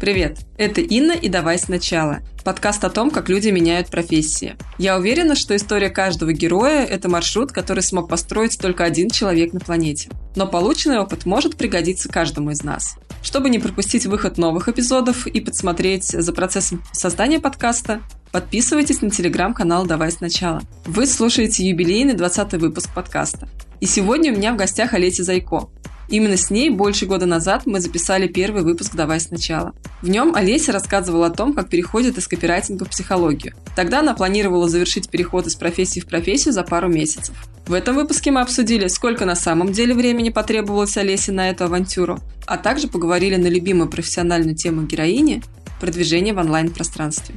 Привет, это Инна и «Давай сначала» – подкаст о том, как люди меняют профессии. Я уверена, что история каждого героя – это маршрут, который смог построить только один человек на планете. Но полученный опыт может пригодиться каждому из нас. Чтобы не пропустить выход новых эпизодов и подсмотреть за процессом создания подкаста, подписывайтесь на телеграм-канал «Давай сначала». Вы слушаете юбилейный 20 выпуск подкаста. И сегодня у меня в гостях Олеся Зайко, Именно с ней больше года назад мы записали первый выпуск «Давай сначала». В нем Олеся рассказывала о том, как переходит из копирайтинга в психологию. Тогда она планировала завершить переход из профессии в профессию за пару месяцев. В этом выпуске мы обсудили, сколько на самом деле времени потребовалось Олесе на эту авантюру, а также поговорили на любимую профессиональную тему героини – продвижение в онлайн-пространстве.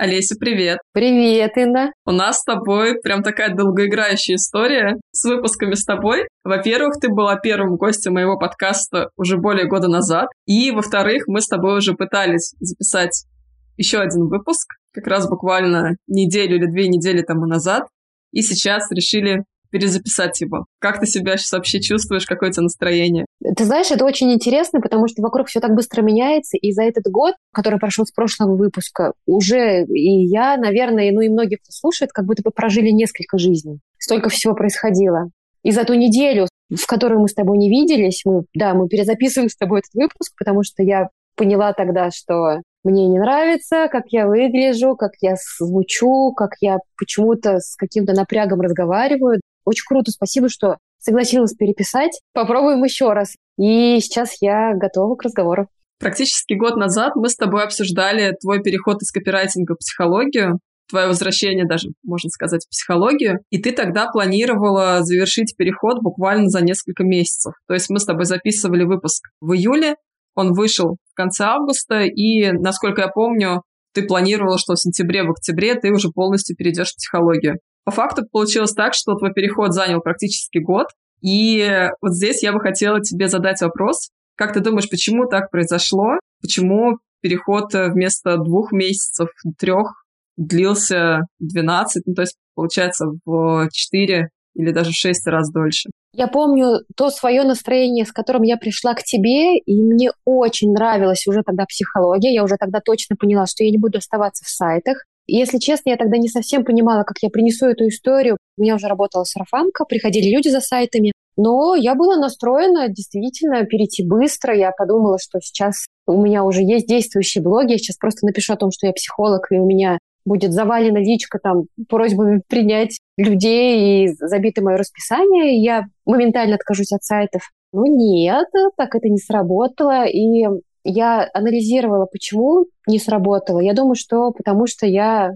Олеся, привет. Привет, Инна. У нас с тобой прям такая долгоиграющая история с выпусками с тобой. Во-первых, ты была первым гостем моего подкаста уже более года назад. И, во-вторых, мы с тобой уже пытались записать еще один выпуск, как раз буквально неделю или две недели тому назад. И сейчас решили перезаписать его. Как ты себя сейчас вообще чувствуешь, какое у тебя настроение? Ты знаешь, это очень интересно, потому что вокруг все так быстро меняется, и за этот год, который прошел с прошлого выпуска, уже и я, наверное, ну и многие, кто слушает, как будто бы прожили несколько жизней. Столько всего происходило. И за ту неделю, в которую мы с тобой не виделись, мы, да, мы перезаписываем с тобой этот выпуск, потому что я поняла тогда, что мне не нравится, как я выгляжу, как я звучу, как я почему-то с каким-то напрягом разговариваю. Очень круто, спасибо, что согласилась переписать. Попробуем еще раз. И сейчас я готова к разговору. Практически год назад мы с тобой обсуждали твой переход из копирайтинга в психологию, твое возвращение даже, можно сказать, в психологию. И ты тогда планировала завершить переход буквально за несколько месяцев. То есть мы с тобой записывали выпуск в июле, он вышел в конце августа, и, насколько я помню, ты планировала, что в сентябре, в октябре ты уже полностью перейдешь в психологию. По факту получилось так, что твой переход занял практически год. И вот здесь я бы хотела тебе задать вопрос. Как ты думаешь, почему так произошло? Почему переход вместо двух месяцев, трех, длился 12, ну, то есть, получается, в 4 или даже в 6 раз дольше? Я помню то свое настроение, с которым я пришла к тебе, и мне очень нравилась уже тогда психология. Я уже тогда точно поняла, что я не буду оставаться в сайтах. Если честно, я тогда не совсем понимала, как я принесу эту историю. У меня уже работала сарафанка, приходили люди за сайтами. Но я была настроена действительно перейти быстро. Я подумала, что сейчас у меня уже есть действующий блог. Я сейчас просто напишу о том, что я психолог, и у меня будет завалена личка там просьбами принять людей и забито мое расписание, и я моментально откажусь от сайтов. Ну нет, так это не сработало. И я анализировала, почему не сработало. Я думаю, что потому что я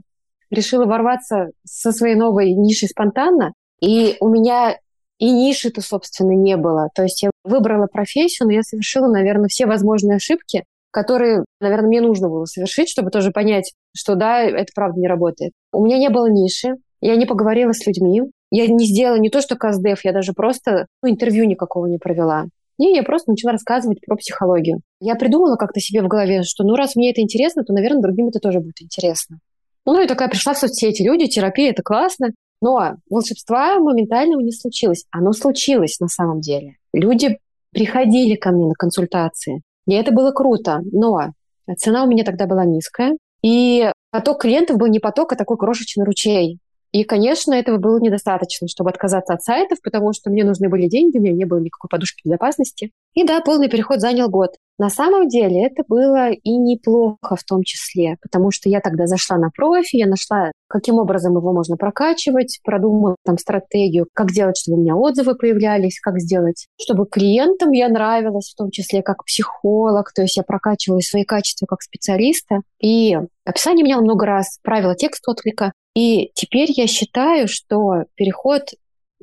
решила ворваться со своей новой нишей спонтанно, и у меня и ниши-то, собственно, не было. То есть я выбрала профессию, но я совершила, наверное, все возможные ошибки, которые, наверное, мне нужно было совершить, чтобы тоже понять, что да, это правда не работает. У меня не было ниши, я не поговорила с людьми, я не сделала не то, что КСДФ, я даже просто ну, интервью никакого не провела. И я просто начала рассказывать про психологию. Я придумала как-то себе в голове, что ну раз мне это интересно, то, наверное, другим это тоже будет интересно. Ну и такая пришла в соцсети. Люди, терапия, это классно. Но волшебства моментального не случилось. Оно случилось на самом деле. Люди приходили ко мне на консультации. И это было круто. Но цена у меня тогда была низкая. И поток клиентов был не поток, а такой крошечный ручей. И, конечно, этого было недостаточно, чтобы отказаться от сайтов, потому что мне нужны были деньги, у меня не было никакой подушки безопасности. И да, полный переход занял год. На самом деле это было и неплохо в том числе, потому что я тогда зашла на профи, я нашла, каким образом его можно прокачивать, продумала там стратегию, как делать, чтобы у меня отзывы появлялись, как сделать, чтобы клиентам я нравилась, в том числе как психолог, то есть я прокачивала свои качества как специалиста. И описание меняла много раз, правила текст отклика. И теперь я считаю, что переход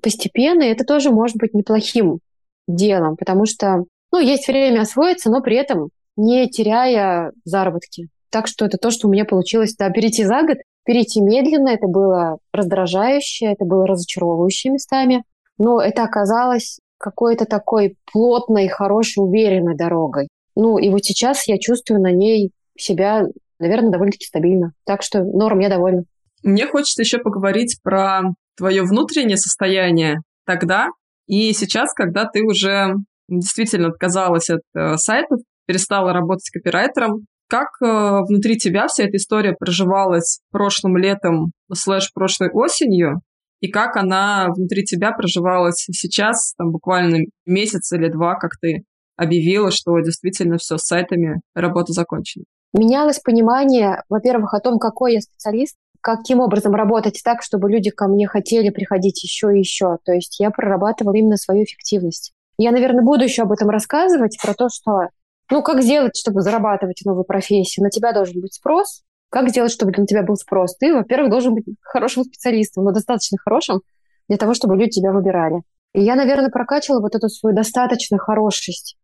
постепенный, это тоже может быть неплохим делом, потому что, ну, есть время освоиться, но при этом не теряя заработки. Так что это то, что у меня получилось, да, перейти за год, перейти медленно, это было раздражающе, это было разочаровывающе местами, но это оказалось какой-то такой плотной, хорошей, уверенной дорогой. Ну, и вот сейчас я чувствую на ней себя, наверное, довольно-таки стабильно. Так что норм, я довольна. Мне хочется еще поговорить про твое внутреннее состояние тогда и сейчас, когда ты уже действительно отказалась от э, сайтов, перестала работать копирайтером. Как э, внутри тебя вся эта история проживалась прошлым летом слэш прошлой осенью? И как она внутри тебя проживалась сейчас, там буквально месяц или два, как ты объявила, что действительно все с сайтами, работа закончена? Менялось понимание, во-первых, о том, какой я специалист, каким образом работать так, чтобы люди ко мне хотели приходить еще и еще. То есть я прорабатывала именно свою эффективность. Я, наверное, буду еще об этом рассказывать, про то, что, ну, как сделать, чтобы зарабатывать новую профессию. На тебя должен быть спрос. Как сделать, чтобы на тебя был спрос? Ты, во-первых, должен быть хорошим специалистом, но достаточно хорошим для того, чтобы люди тебя выбирали. И я, наверное, прокачивала вот эту свою достаточно хорошесть,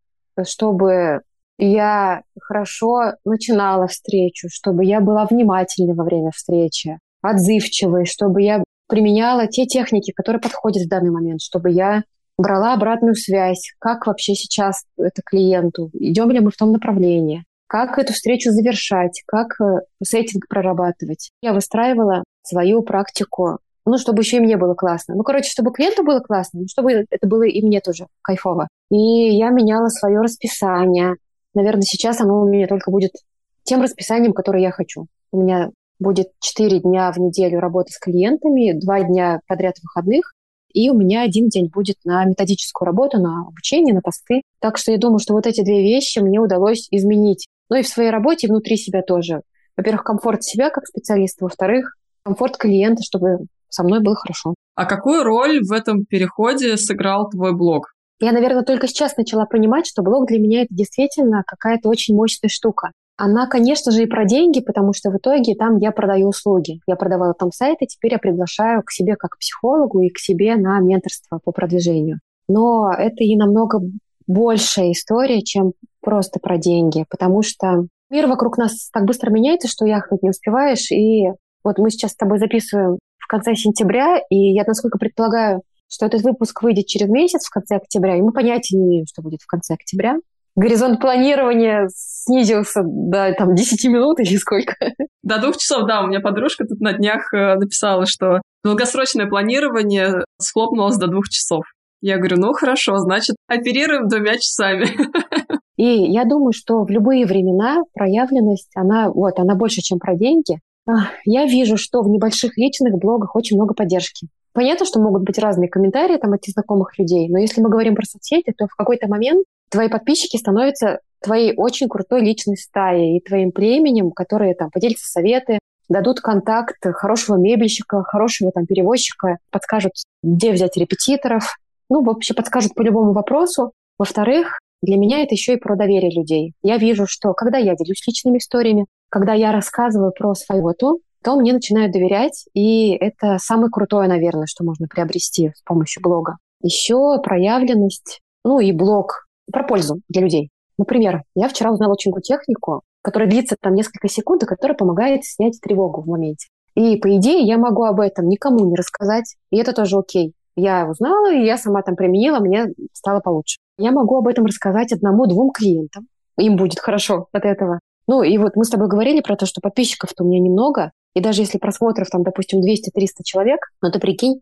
чтобы я хорошо начинала встречу, чтобы я была внимательной во время встречи, отзывчивой, чтобы я применяла те техники, которые подходят в данный момент, чтобы я брала обратную связь, как вообще сейчас это клиенту, идем ли мы в том направлении, как эту встречу завершать, как э, сеттинг прорабатывать. Я выстраивала свою практику, ну, чтобы еще и мне было классно. Ну, короче, чтобы клиенту было классно, чтобы это было и мне тоже кайфово. И я меняла свое расписание, Наверное, сейчас оно у меня только будет тем расписанием, которое я хочу. У меня будет 4 дня в неделю работы с клиентами, 2 дня подряд выходных, и у меня один день будет на методическую работу, на обучение, на посты. Так что я думаю, что вот эти две вещи мне удалось изменить. Ну и в своей работе, и внутри себя тоже. Во-первых, комфорт себя как специалиста, во-вторых, комфорт клиента, чтобы со мной было хорошо. А какую роль в этом переходе сыграл твой блог? Я, наверное, только сейчас начала понимать, что блог для меня это действительно какая-то очень мощная штука. Она, конечно же, и про деньги, потому что в итоге там я продаю услуги. Я продавала там сайты, теперь я приглашаю к себе как психологу и к себе на менторство по продвижению. Но это и намного большая история, чем просто про деньги, потому что мир вокруг нас так быстро меняется, что яхнуть не успеваешь. И вот мы сейчас с тобой записываем в конце сентября, и я, насколько предполагаю, что этот выпуск выйдет через месяц в конце октября, и мы понятия не имеем, что будет в конце октября. Горизонт планирования снизился до там, 10 минут или сколько? До двух часов, да. У меня подружка тут на днях э, написала, что долгосрочное планирование схлопнулось до двух часов. Я говорю, ну хорошо, значит, оперируем двумя часами. И я думаю, что в любые времена проявленность, она, вот, она больше, чем про деньги. Я вижу, что в небольших личных блогах очень много поддержки. Понятно, что могут быть разные комментарии там от незнакомых людей, но если мы говорим про соцсети, то в какой-то момент твои подписчики становятся твоей очень крутой личной стаей и твоим племенем, которые там поделятся советы, дадут контакт хорошего мебельщика, хорошего там перевозчика, подскажут, где взять репетиторов, ну, вообще подскажут по любому вопросу. Во-вторых, для меня это еще и про доверие людей. Я вижу, что когда я делюсь личными историями, когда я рассказываю про свою работу, то мне начинают доверять, и это самое крутое, наверное, что можно приобрести с помощью блога. Еще проявленность, ну и блог про пользу для людей. Например, я вчера узнала очень технику, которая длится там несколько секунд, и которая помогает снять тревогу в моменте. И, по идее, я могу об этом никому не рассказать, и это тоже окей. Я узнала, и я сама там применила, мне стало получше. Я могу об этом рассказать одному-двум клиентам. Им будет хорошо от этого. Ну, и вот мы с тобой говорили про то, что подписчиков-то у меня немного, и даже если просмотров там, допустим, 200-300 человек, ну ты прикинь,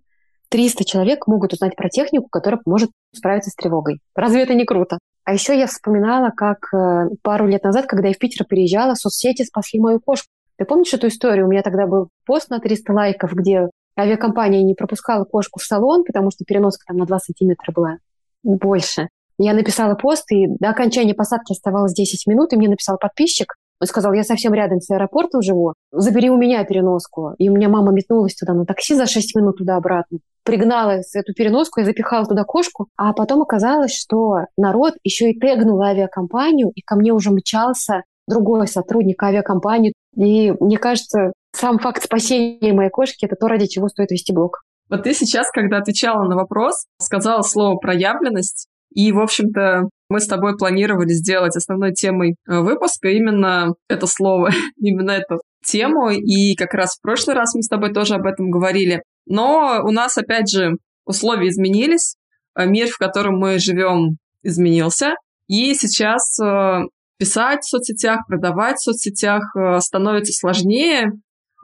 300 человек могут узнать про технику, которая поможет справиться с тревогой. Разве это не круто? А еще я вспоминала, как э, пару лет назад, когда я в Питер приезжала, соцсети спасли мою кошку. Ты помнишь эту историю? У меня тогда был пост на 300 лайков, где авиакомпания не пропускала кошку в салон, потому что переноска там на 2 сантиметра была больше. Я написала пост, и до окончания посадки оставалось 10 минут, и мне написал подписчик, он сказал, я совсем рядом с аэропортом живу, забери у меня переноску. И у меня мама метнулась туда на такси за 6 минут туда-обратно. Пригнала эту переноску, я запихала туда кошку. А потом оказалось, что народ еще и тегнул авиакомпанию, и ко мне уже мчался другой сотрудник авиакомпании. И мне кажется, сам факт спасения моей кошки – это то, ради чего стоит вести блог. Вот ты сейчас, когда отвечала на вопрос, сказала слово «проявленность», и, в общем-то, мы с тобой планировали сделать основной темой э, выпуска именно это слово, именно эту тему. И как раз в прошлый раз мы с тобой тоже об этом говорили. Но у нас, опять же, условия изменились. Э, мир, в котором мы живем, изменился. И сейчас э, писать в соцсетях, продавать в соцсетях становится сложнее.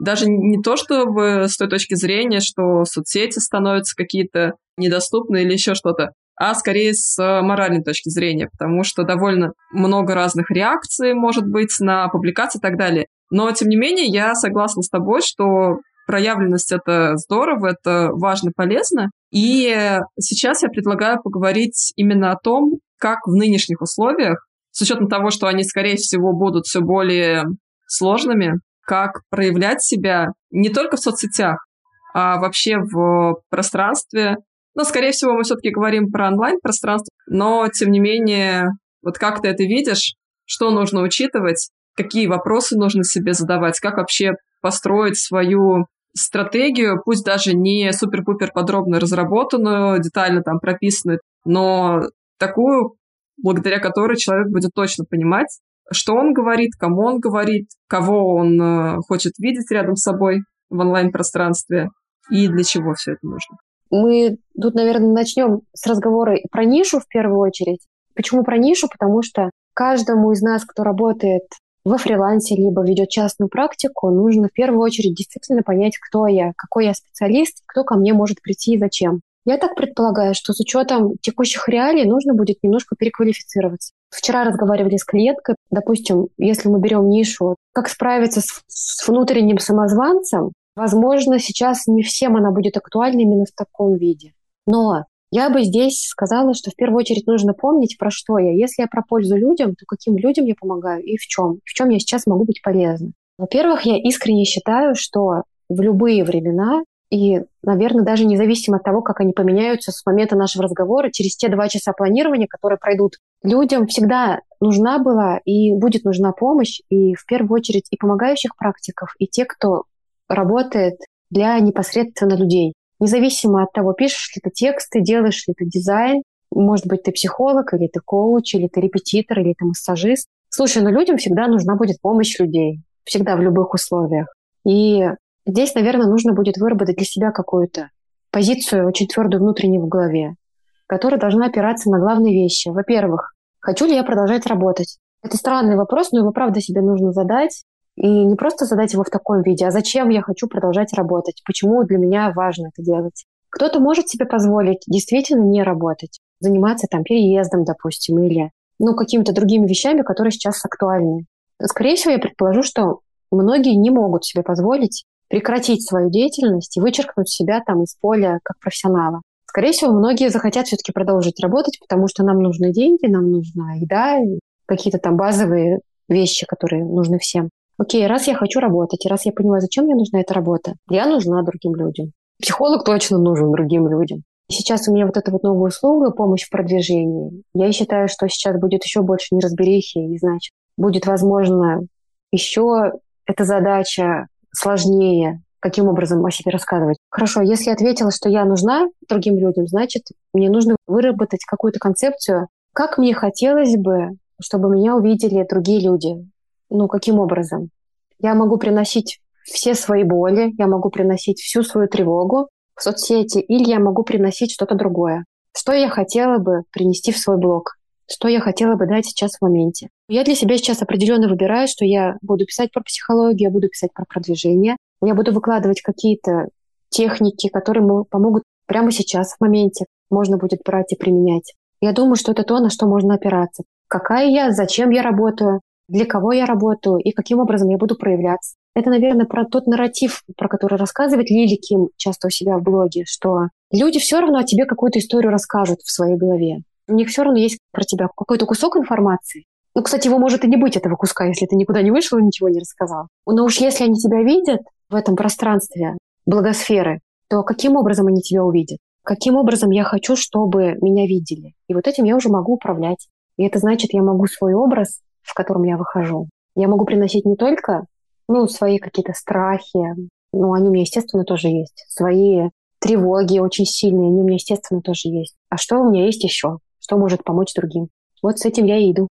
Даже не то, чтобы с той точки зрения, что соцсети становятся какие-то недоступны или еще что-то, а скорее с моральной точки зрения, потому что довольно много разных реакций может быть на публикации и так далее. Но, тем не менее, я согласна с тобой, что проявленность — это здорово, это важно, полезно. И сейчас я предлагаю поговорить именно о том, как в нынешних условиях, с учетом того, что они, скорее всего, будут все более сложными, как проявлять себя не только в соцсетях, а вообще в пространстве. Но, скорее всего, мы все-таки говорим про онлайн-пространство, но, тем не менее, вот как ты это видишь, что нужно учитывать, какие вопросы нужно себе задавать, как вообще построить свою стратегию, пусть даже не супер-пупер подробно разработанную, детально там прописанную, но такую, благодаря которой человек будет точно понимать, что он говорит, кому он говорит, кого он э, хочет видеть рядом с собой в онлайн-пространстве и для чего все это нужно. Мы тут, наверное, начнем с разговора про нишу в первую очередь. Почему про нишу? Потому что каждому из нас, кто работает во фрилансе, либо ведет частную практику, нужно в первую очередь действительно понять, кто я, какой я специалист, кто ко мне может прийти и зачем. Я так предполагаю, что с учетом текущих реалий нужно будет немножко переквалифицироваться. Вчера разговаривали с клиенткой, допустим, если мы берем нишу, как справиться с, с внутренним самозванцем, возможно, сейчас не всем она будет актуальна именно в таком виде. Но я бы здесь сказала, что в первую очередь нужно помнить, про что я. Если я про пользу людям, то каким людям я помогаю и в чем? В чем я сейчас могу быть полезна? Во-первых, я искренне считаю, что в любые времена и, наверное, даже независимо от того, как они поменяются с момента нашего разговора, через те два часа планирования, которые пройдут, людям всегда нужна была и будет нужна помощь, и в первую очередь и помогающих практиков, и те, кто работает для непосредственно людей. Независимо от того, пишешь ли ты тексты, делаешь ли ты дизайн, может быть, ты психолог, или ты коуч, или ты репетитор, или ты массажист. Слушай, но людям всегда нужна будет помощь людей. Всегда в любых условиях. И Здесь, наверное, нужно будет выработать для себя какую-то позицию очень твердую внутреннюю в голове, которая должна опираться на главные вещи. Во-первых, хочу ли я продолжать работать? Это странный вопрос, но его правда себе нужно задать. И не просто задать его в таком виде, а зачем я хочу продолжать работать? Почему для меня важно это делать? Кто-то может себе позволить действительно не работать, заниматься там переездом, допустим, или ну, какими-то другими вещами, которые сейчас актуальны. Скорее всего, я предположу, что многие не могут себе позволить прекратить свою деятельность и вычеркнуть себя там из поля как профессионала. Скорее всего, многие захотят все-таки продолжить работать, потому что нам нужны деньги, нам нужна еда, какие-то там базовые вещи, которые нужны всем. Окей, раз я хочу работать, и раз я понимаю, зачем мне нужна эта работа, я нужна другим людям. Психолог точно нужен другим людям. Сейчас у меня вот эта вот новая услуга, помощь в продвижении. Я считаю, что сейчас будет еще больше неразберихи, и значит, будет, возможно, еще эта задача сложнее, каким образом о себе рассказывать. Хорошо, если я ответила, что я нужна другим людям, значит, мне нужно выработать какую-то концепцию, как мне хотелось бы, чтобы меня увидели другие люди. Ну, каким образом? Я могу приносить все свои боли, я могу приносить всю свою тревогу в соцсети, или я могу приносить что-то другое. Что я хотела бы принести в свой блог? что я хотела бы дать сейчас в моменте. Я для себя сейчас определенно выбираю, что я буду писать про психологию, я буду писать про продвижение, я буду выкладывать какие-то техники, которые помогут прямо сейчас, в моменте. Можно будет брать и применять. Я думаю, что это то, на что можно опираться. Какая я, зачем я работаю, для кого я работаю и каким образом я буду проявляться. Это, наверное, про тот нарратив, про который рассказывает Лили Ким часто у себя в блоге, что люди все равно о тебе какую-то историю расскажут в своей голове. У них все равно есть про тебя какой-то кусок информации. Ну, кстати, его может и не быть, этого куска, если ты никуда не вышел и ничего не рассказал. Но уж если они тебя видят в этом пространстве благосферы, то каким образом они тебя увидят? Каким образом я хочу, чтобы меня видели? И вот этим я уже могу управлять. И это значит, я могу свой образ, в котором я выхожу, я могу приносить не только ну, свои какие-то страхи, ну, они у меня, естественно, тоже есть, свои тревоги очень сильные, они у меня, естественно, тоже есть. А что у меня есть еще? что может помочь другим. Вот с этим я и иду.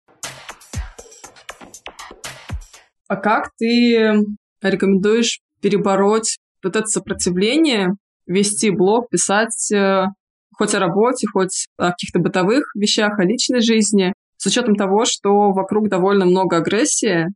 А как ты рекомендуешь перебороть вот это сопротивление, вести блог, писать э, хоть о работе, хоть о каких-то бытовых вещах, о личной жизни, с учетом того, что вокруг довольно много агрессии,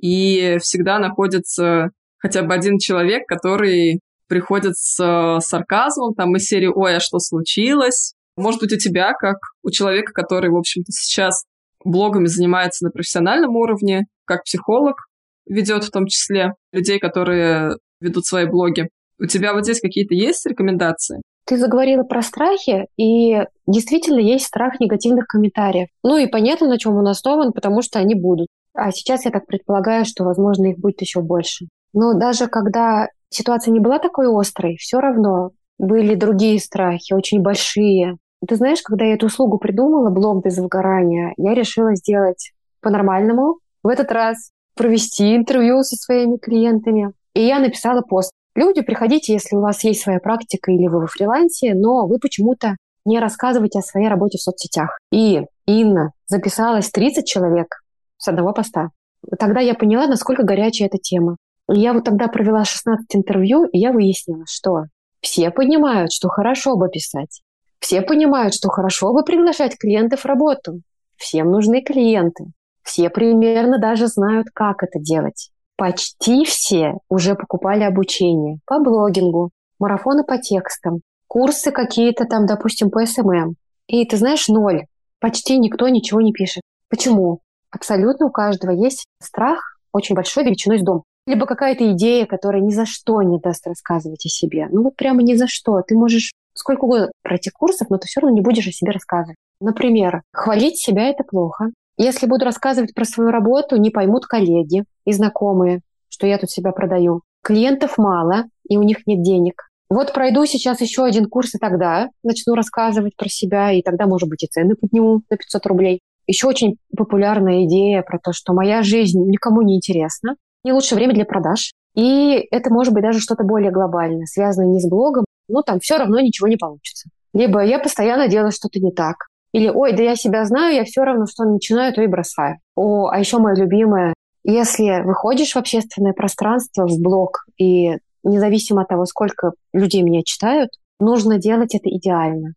и всегда находится хотя бы один человек, который приходит с сарказмом, там из серии «Ой, а что случилось?», Может быть, у тебя, как у человека, который, в общем-то, сейчас блогами занимается на профессиональном уровне, как психолог ведет в том числе людей, которые ведут свои блоги. У тебя вот здесь какие-то есть рекомендации? Ты заговорила про страхи, и действительно есть страх негативных комментариев. Ну и понятно, на чем он основан, потому что они будут. А сейчас я так предполагаю, что, возможно, их будет еще больше. Но даже когда ситуация не была такой острой, все равно были другие страхи, очень большие. Ты знаешь, когда я эту услугу придумала, блог без выгорания, я решила сделать по-нормальному. В этот раз провести интервью со своими клиентами. И я написала пост. Люди, приходите, если у вас есть своя практика или вы во фрилансе, но вы почему-то не рассказываете о своей работе в соцсетях. И Инна записалась 30 человек с одного поста. Тогда я поняла, насколько горячая эта тема. Я вот тогда провела 16 интервью, и я выяснила, что все понимают, что хорошо бы писать. Все понимают, что хорошо бы приглашать клиентов в работу. Всем нужны клиенты. Все примерно даже знают, как это делать. Почти все уже покупали обучение по блогингу, марафоны по текстам, курсы какие-то там, допустим, по SMM. И ты знаешь, ноль. Почти никто ничего не пишет. Почему? Абсолютно у каждого есть страх очень большой величиной с дом либо какая-то идея, которая ни за что не даст рассказывать о себе. Ну вот прямо ни за что. Ты можешь сколько угодно пройти курсов, но ты все равно не будешь о себе рассказывать. Например, хвалить себя – это плохо. Если буду рассказывать про свою работу, не поймут коллеги и знакомые, что я тут себя продаю. Клиентов мало, и у них нет денег. Вот пройду сейчас еще один курс, и тогда начну рассказывать про себя, и тогда, может быть, и цены подниму на 500 рублей. Еще очень популярная идея про то, что моя жизнь никому не интересна, не лучшее время для продаж. И это может быть даже что-то более глобальное, связанное не с блогом, но там все равно ничего не получится. Либо я постоянно делаю что-то не так. Или, ой, да я себя знаю, я все равно что начинаю, то и бросаю. О, а еще мое любимое, если выходишь в общественное пространство, в блог, и независимо от того, сколько людей меня читают, нужно делать это идеально.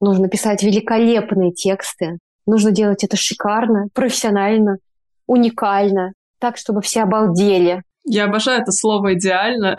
Нужно писать великолепные тексты, нужно делать это шикарно, профессионально, уникально, так, чтобы все обалдели. Я обожаю это слово «идеально».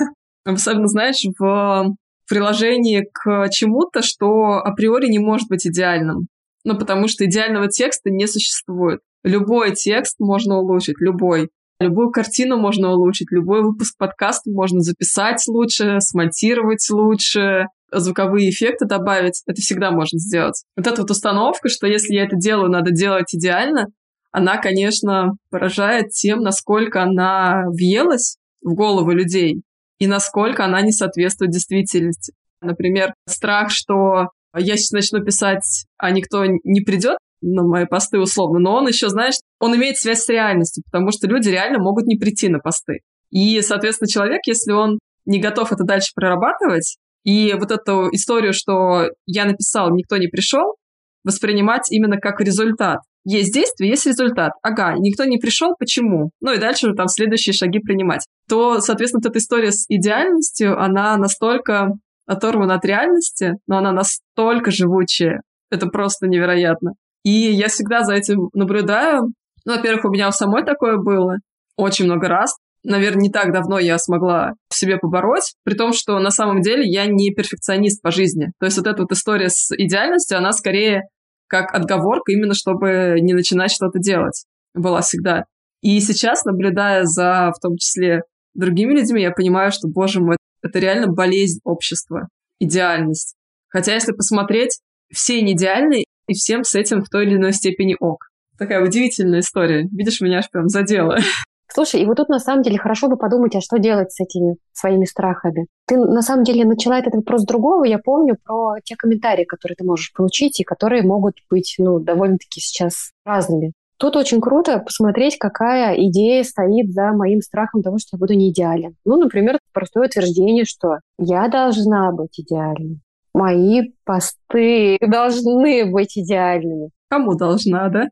Особенно, знаешь, в приложении к чему-то, что априори не может быть идеальным. Ну, потому что идеального текста не существует. Любой текст можно улучшить, любой. Любую картину можно улучшить, любой выпуск подкаста можно записать лучше, смонтировать лучше, звуковые эффекты добавить. Это всегда можно сделать. Вот эта вот установка, что если я это делаю, надо делать идеально, она, конечно, поражает тем, насколько она въелась в голову людей и насколько она не соответствует действительности. Например, страх, что я сейчас начну писать, а никто не придет на мои посты условно, но он еще, знаешь, он имеет связь с реальностью, потому что люди реально могут не прийти на посты. И, соответственно, человек, если он не готов это дальше прорабатывать, и вот эту историю, что я написал, никто не пришел, воспринимать именно как результат есть действие, есть результат. Ага, никто не пришел, почему? Ну и дальше там следующие шаги принимать. То, соответственно, вот эта история с идеальностью, она настолько оторвана от реальности, но она настолько живучая. Это просто невероятно. И я всегда за этим наблюдаю. Ну, во-первых, у меня у самой такое было очень много раз. Наверное, не так давно я смогла в себе побороть, при том, что на самом деле я не перфекционист по жизни. То есть вот эта вот история с идеальностью, она скорее как отговорка именно, чтобы не начинать что-то делать. Была всегда. И сейчас, наблюдая за, в том числе, другими людьми, я понимаю, что, боже мой, это реально болезнь общества, идеальность. Хотя, если посмотреть, все не идеальны, и всем с этим в той или иной степени ок. Такая удивительная история. Видишь, меня аж прям задело. Слушай, и вот тут на самом деле хорошо бы подумать, а что делать с этими своими страхами. Ты на самом деле начала этот вопрос с другого. Я помню про те комментарии, которые ты можешь получить, и которые могут быть, ну, довольно-таки сейчас разными. Тут очень круто посмотреть, какая идея стоит за моим страхом того, что я буду не идеален. Ну, например, простое утверждение, что я должна быть идеальной. Мои посты должны быть идеальными. Кому должна, да?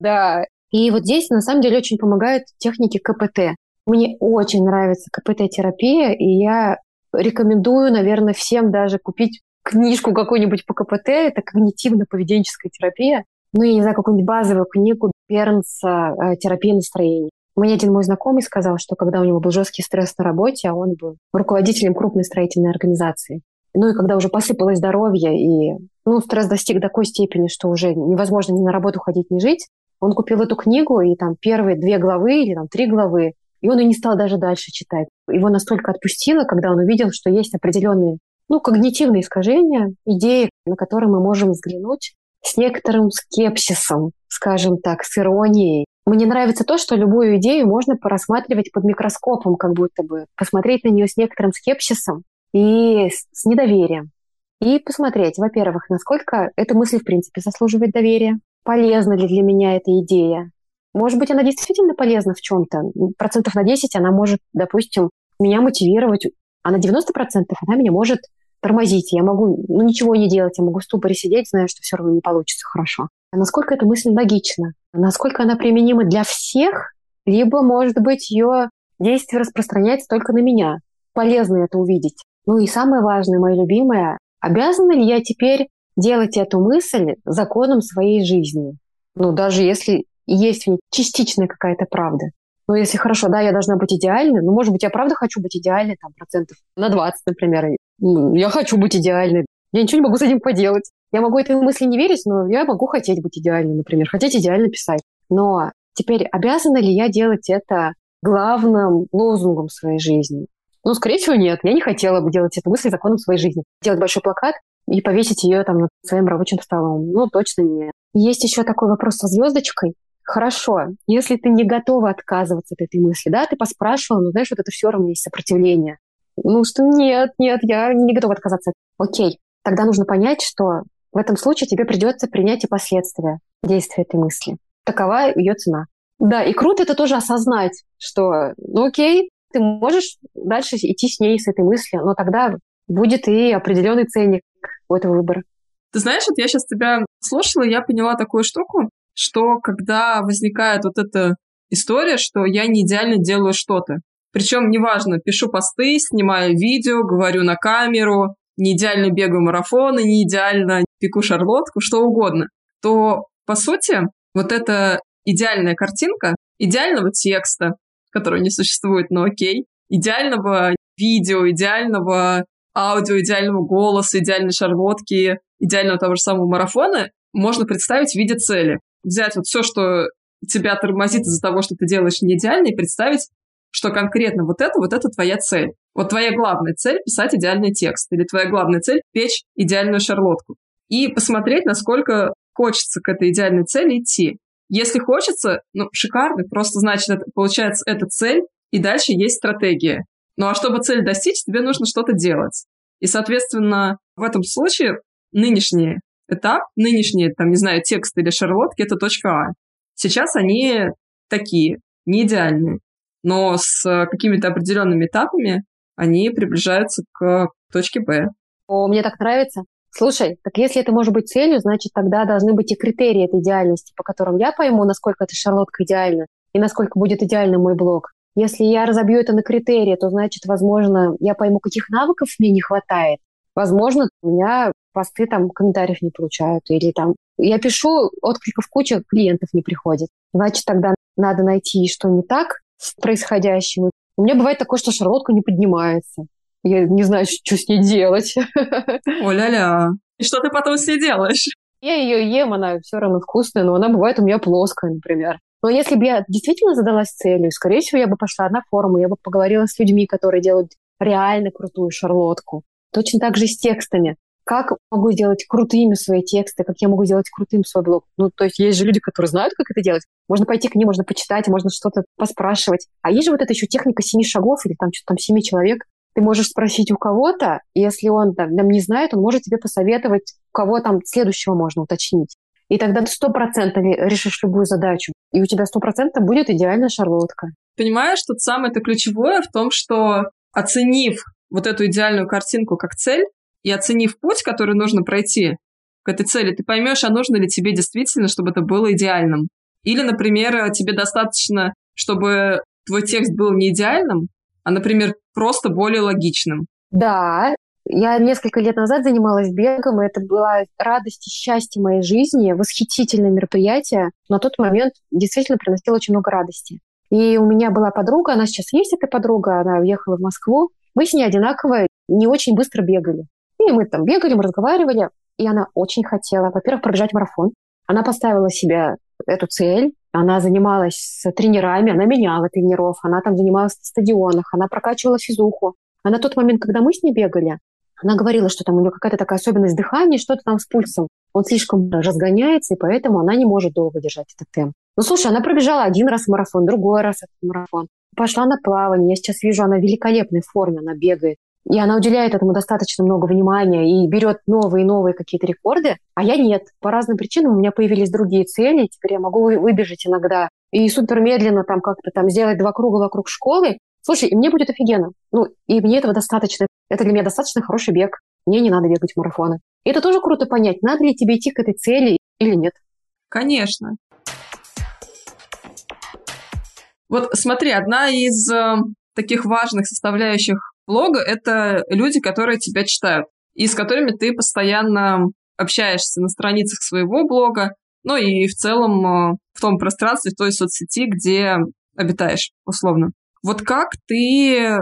Да, и вот здесь на самом деле очень помогают техники КПТ. Мне очень нравится КПТ-терапия, и я рекомендую, наверное, всем даже купить книжку какую-нибудь по КПТ. Это когнитивно-поведенческая терапия. Ну, я не знаю, какую-нибудь базовую книгу Бернса э, «Терапия настроения». Мне один мой знакомый сказал, что когда у него был жесткий стресс на работе, а он был руководителем крупной строительной организации, Ну и когда уже посыпалось здоровье, и ну, стресс достиг такой степени, что уже невозможно ни на работу ходить, ни жить, он купил эту книгу, и там первые две главы или там три главы, и он и не стал даже дальше читать. Его настолько отпустило, когда он увидел, что есть определенные ну, когнитивные искажения, идеи, на которые мы можем взглянуть с некоторым скепсисом, скажем так, с иронией. Мне нравится то, что любую идею можно порассматривать под микроскопом, как будто бы, посмотреть на нее с некоторым скепсисом и с недоверием. И посмотреть, во-первых, насколько эта мысль, в принципе, заслуживает доверия, полезна ли для меня эта идея. Может быть, она действительно полезна в чем-то. Процентов на 10 она может, допустим, меня мотивировать, а на 90% она меня может тормозить. Я могу ну, ничего не делать, я могу в ступоре сидеть, зная, что все равно не получится хорошо. А насколько эта мысль логична? Насколько она применима для всех? Либо, может быть, ее действие распространяется только на меня. Полезно это увидеть. Ну и самое важное, мое любимое, обязана ли я теперь делать эту мысль законом своей жизни? Ну, даже если есть в ней частичная какая-то правда. Ну, если хорошо, да, я должна быть идеальной, ну, может быть, я правда хочу быть идеальной, там, процентов на 20, например. Ну, я хочу быть идеальной. Я ничего не могу с этим поделать. Я могу этой мысли не верить, но я могу хотеть быть идеальной, например, хотеть идеально писать. Но теперь обязана ли я делать это главным лозунгом своей жизни? Ну, скорее всего, нет. Я не хотела бы делать эту мысль законом своей жизни. Делать большой плакат и повесить ее там над своим рабочим столом. Ну, точно нет. Есть еще такой вопрос со звездочкой. Хорошо, если ты не готова отказываться от этой мысли, да, ты поспрашивала, но знаешь, вот это все равно есть сопротивление. Ну, что нет, нет, я не готова отказаться. Окей, тогда нужно понять, что в этом случае тебе придется принять и последствия действия этой мысли. Такова ее цена. Да, и круто это тоже осознать, что, ну окей, ты можешь дальше идти с ней, с этой мыслью, но тогда будет и определенный ценник у этого выбора. Ты знаешь, вот я сейчас тебя слушала, я поняла такую штуку, что когда возникает вот эта история, что я не идеально делаю что-то, причем неважно, пишу посты, снимаю видео, говорю на камеру, не идеально бегаю марафоны, не идеально пеку шарлотку, что угодно, то, по сути, вот эта идеальная картинка идеального текста, которого не существует, но окей, идеального видео, идеального аудио, идеального голоса, идеальной шарлотки, идеального того же самого марафона можно представить в виде цели взять вот все, что тебя тормозит из-за того, что ты делаешь не идеально, и представить, что конкретно вот это, вот это твоя цель. Вот твоя главная цель — писать идеальный текст, или твоя главная цель — печь идеальную шарлотку. И посмотреть, насколько хочется к этой идеальной цели идти. Если хочется, ну, шикарно, просто значит, это, получается, это цель, и дальше есть стратегия. Ну а чтобы цель достичь, тебе нужно что-то делать. И, соответственно, в этом случае нынешние этап, нынешние, там, не знаю, тексты или шарлотки, это точка А. Сейчас они такие, не идеальные, но с какими-то определенными этапами они приближаются к точке Б. О, мне так нравится. Слушай, так если это может быть целью, значит, тогда должны быть и критерии этой идеальности, по которым я пойму, насколько эта шарлотка идеальна и насколько будет идеальным мой блог. Если я разобью это на критерии, то значит, возможно, я пойму, каких навыков мне не хватает. Возможно, у меня посты там комментариев не получают, или там я пишу, откликов куча, клиентов не приходит. Значит, тогда надо найти, что не так с происходящим. У меня бывает такое, что шарлотка не поднимается. Я не знаю, что с ней делать. О-ля-ля. И что ты потом с ней делаешь? Я ее ем, она все равно вкусная, но она бывает у меня плоская, например. Но если бы я действительно задалась целью, скорее всего, я бы пошла на форум, я бы поговорила с людьми, которые делают реально крутую шарлотку. Точно так же с текстами как могу сделать крутыми свои тексты, как я могу сделать крутым свой блог. Ну, то есть есть же люди, которые знают, как это делать. Можно пойти к ним, можно почитать, можно что-то поспрашивать. А есть же вот эта еще техника семи шагов или там что-то там семи человек. Ты можешь спросить у кого-то, и если он там, там не знает, он может тебе посоветовать, у кого там следующего можно уточнить. И тогда ты сто процентов решишь любую задачу. И у тебя сто процентов будет идеальная шарлотка. Понимаешь, тут самое-то ключевое в том, что оценив вот эту идеальную картинку как цель, и оценив путь, который нужно пройти к этой цели, ты поймешь, а нужно ли тебе действительно, чтобы это было идеальным. Или, например, тебе достаточно, чтобы твой текст был не идеальным, а, например, просто более логичным. Да, я несколько лет назад занималась бегом, и это была радость и счастье моей жизни, восхитительное мероприятие. На тот момент действительно приносило очень много радости. И у меня была подруга, она сейчас есть эта подруга, она уехала в Москву. Мы с ней одинаково не очень быстро бегали. И мы там бегали, мы разговаривали, и она очень хотела, во-первых, пробежать марафон. Она поставила себе эту цель, она занималась с тренерами, она меняла тренеров, она там занималась на стадионах, она прокачивала физуху. А на тот момент, когда мы с ней бегали, она говорила, что там у нее какая-то такая особенность дыхания, что-то там с пульсом. Он слишком разгоняется, и поэтому она не может долго держать этот темп. Ну, слушай, она пробежала один раз марафон, другой раз этот марафон. Пошла на плавание. Я сейчас вижу, она в великолепной форме, она бегает. И она уделяет этому достаточно много внимания и берет новые и новые какие-то рекорды, а я нет. По разным причинам у меня появились другие цели, теперь я могу выбежать иногда и супер медленно там как-то там сделать два круга вокруг школы. Слушай, и мне будет офигенно. Ну, и мне этого достаточно. Это для меня достаточно хороший бег. Мне не надо бегать марафоны. И это тоже круто понять, надо ли тебе идти к этой цели или нет. Конечно. Вот смотри, одна из э, таких важных составляющих блога — это люди, которые тебя читают, и с которыми ты постоянно общаешься на страницах своего блога, ну и в целом э, в том пространстве, в той соцсети, где обитаешь, условно. Вот как ты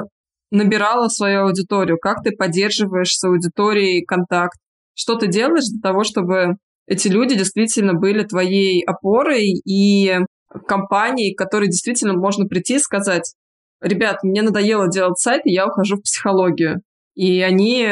набирала свою аудиторию, как ты поддерживаешь с аудиторией контакт, что ты делаешь для того, чтобы эти люди действительно были твоей опорой и компанией, к которой действительно можно прийти и сказать, ребят, мне надоело делать сайт, и я ухожу в психологию. И они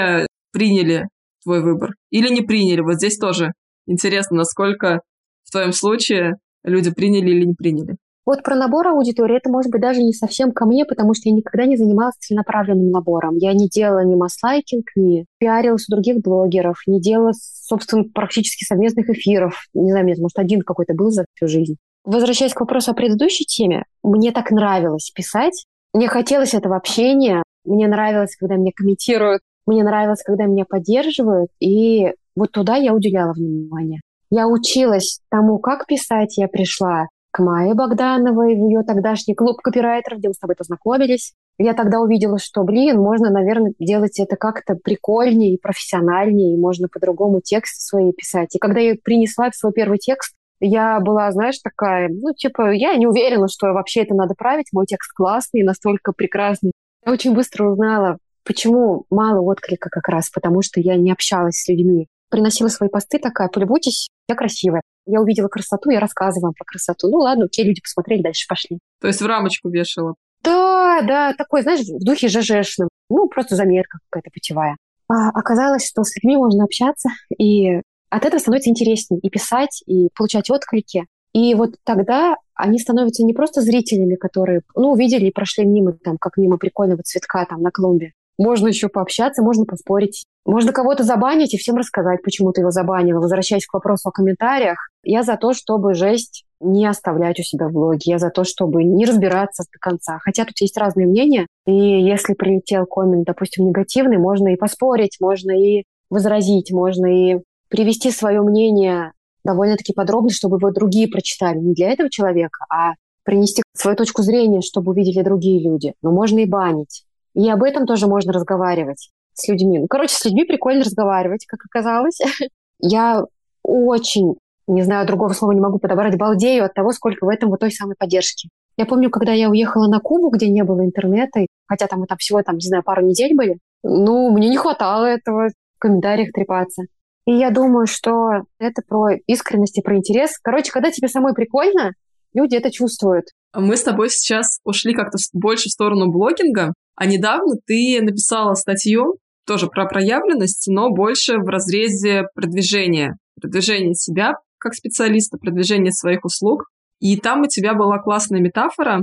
приняли твой выбор. Или не приняли. Вот здесь тоже интересно, насколько в твоем случае люди приняли или не приняли. Вот про набор аудитории, это может быть даже не совсем ко мне, потому что я никогда не занималась целенаправленным набором. Я не делала ни масс-лайкинг, ни пиарилась у других блогеров, не делала, собственно, практически совместных эфиров. Не знаю, может, один какой-то был за всю жизнь. Возвращаясь к вопросу о предыдущей теме, мне так нравилось писать, мне хотелось этого общения, мне нравилось, когда меня комментируют, мне нравилось, когда меня поддерживают, и вот туда я уделяла внимание. Я училась тому, как писать, я пришла к Майе Богдановой в ее тогдашний клуб копирайтеров, где мы с тобой познакомились. Я тогда увидела, что, блин, можно, наверное, делать это как-то прикольнее и профессиональнее, и можно по-другому тексты свои писать. И когда я принесла свой первый текст, я была, знаешь, такая, ну, типа, я не уверена, что вообще это надо править, мой текст классный, настолько прекрасный. Я очень быстро узнала, почему мало отклика как раз, потому что я не общалась с людьми. Приносила свои посты такая, полюбуйтесь, я красивая. Я увидела красоту, я рассказывала про красоту. Ну ладно, окей, люди посмотрели, дальше пошли. То есть в рамочку вешала? Да, да, такой, знаешь, в духе ЖЖшным. Ну, просто заметка какая-то путевая. А оказалось, что с людьми можно общаться, и от этого становится интереснее и писать, и получать отклики. И вот тогда они становятся не просто зрителями, которые, ну, увидели и прошли мимо, там, как мимо прикольного цветка там на клумбе. Можно еще пообщаться, можно поспорить. Можно кого-то забанить и всем рассказать, почему ты его забанила. Возвращаясь к вопросу о комментариях, я за то, чтобы жесть не оставлять у себя в блоге. Я за то, чтобы не разбираться до конца. Хотя тут есть разные мнения. И если прилетел коммент, допустим, негативный, можно и поспорить, можно и возразить, можно и привести свое мнение довольно-таки подробно, чтобы его другие прочитали. Не для этого человека, а принести свою точку зрения, чтобы увидели другие люди. Но можно и банить. И об этом тоже можно разговаривать с людьми. Ну, короче, с людьми прикольно разговаривать, как оказалось. Я очень, не знаю, другого слова не могу подобрать, балдею от того, сколько в этом вот той самой поддержки. Я помню, когда я уехала на Кубу, где не было интернета, хотя там, там всего, там, не знаю, пару недель были, ну, мне не хватало этого в комментариях трепаться. И я думаю, что это про искренность и про интерес. Короче, когда тебе самой прикольно, люди это чувствуют. Мы с тобой сейчас ушли как-то больше в сторону блогинга, а недавно ты написала статью тоже про проявленность, но больше в разрезе продвижения. Продвижения себя как специалиста, продвижения своих услуг. И там у тебя была классная метафора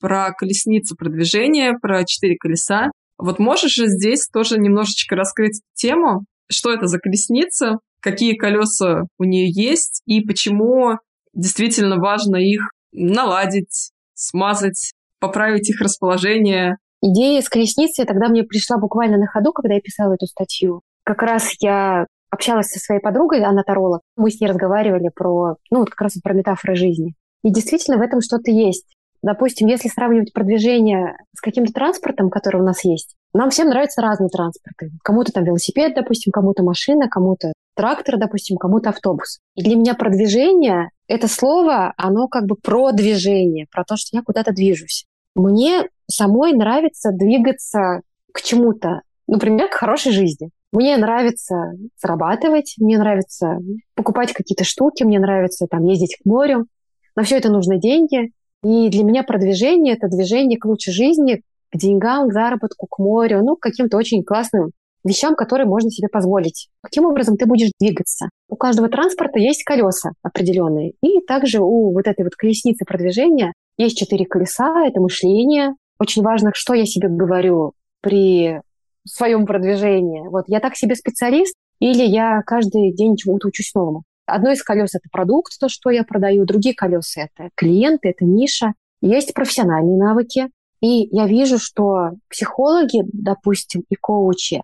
про колесницу продвижения, про четыре колеса. Вот можешь же здесь тоже немножечко раскрыть тему, что это за колесница, какие колеса у нее есть и почему действительно важно их наладить, смазать, поправить их расположение. Идея с колесницей тогда мне пришла буквально на ходу, когда я писала эту статью. Как раз я общалась со своей подругой, она таролог. Мы с ней разговаривали про, ну, вот как раз про метафоры жизни. И действительно в этом что-то есть. Допустим, если сравнивать продвижение с каким-то транспортом, который у нас есть, нам всем нравятся разные транспорты. Кому-то там велосипед, допустим, кому-то машина, кому-то трактор, допустим, кому-то автобус. И для меня продвижение — это слово, оно как бы про движение, про то, что я куда-то движусь. Мне самой нравится двигаться к чему-то, например, к хорошей жизни. Мне нравится зарабатывать, мне нравится покупать какие-то штуки, мне нравится там ездить к морю. На все это нужны деньги. И для меня продвижение – это движение к лучшей жизни, к деньгам, к заработку, к морю, ну, к каким-то очень классным вещам, которые можно себе позволить. Каким образом ты будешь двигаться? У каждого транспорта есть колеса определенные. И также у вот этой вот колесницы продвижения есть четыре колеса. Это мышление. Очень важно, что я себе говорю при своем продвижении. Вот я так себе специалист, или я каждый день чему-то учусь новому. Одно из колес – это продукт, то, что я продаю. Другие колеса – это клиенты, это ниша. Есть профессиональные навыки. И я вижу, что психологи, допустим, и коучи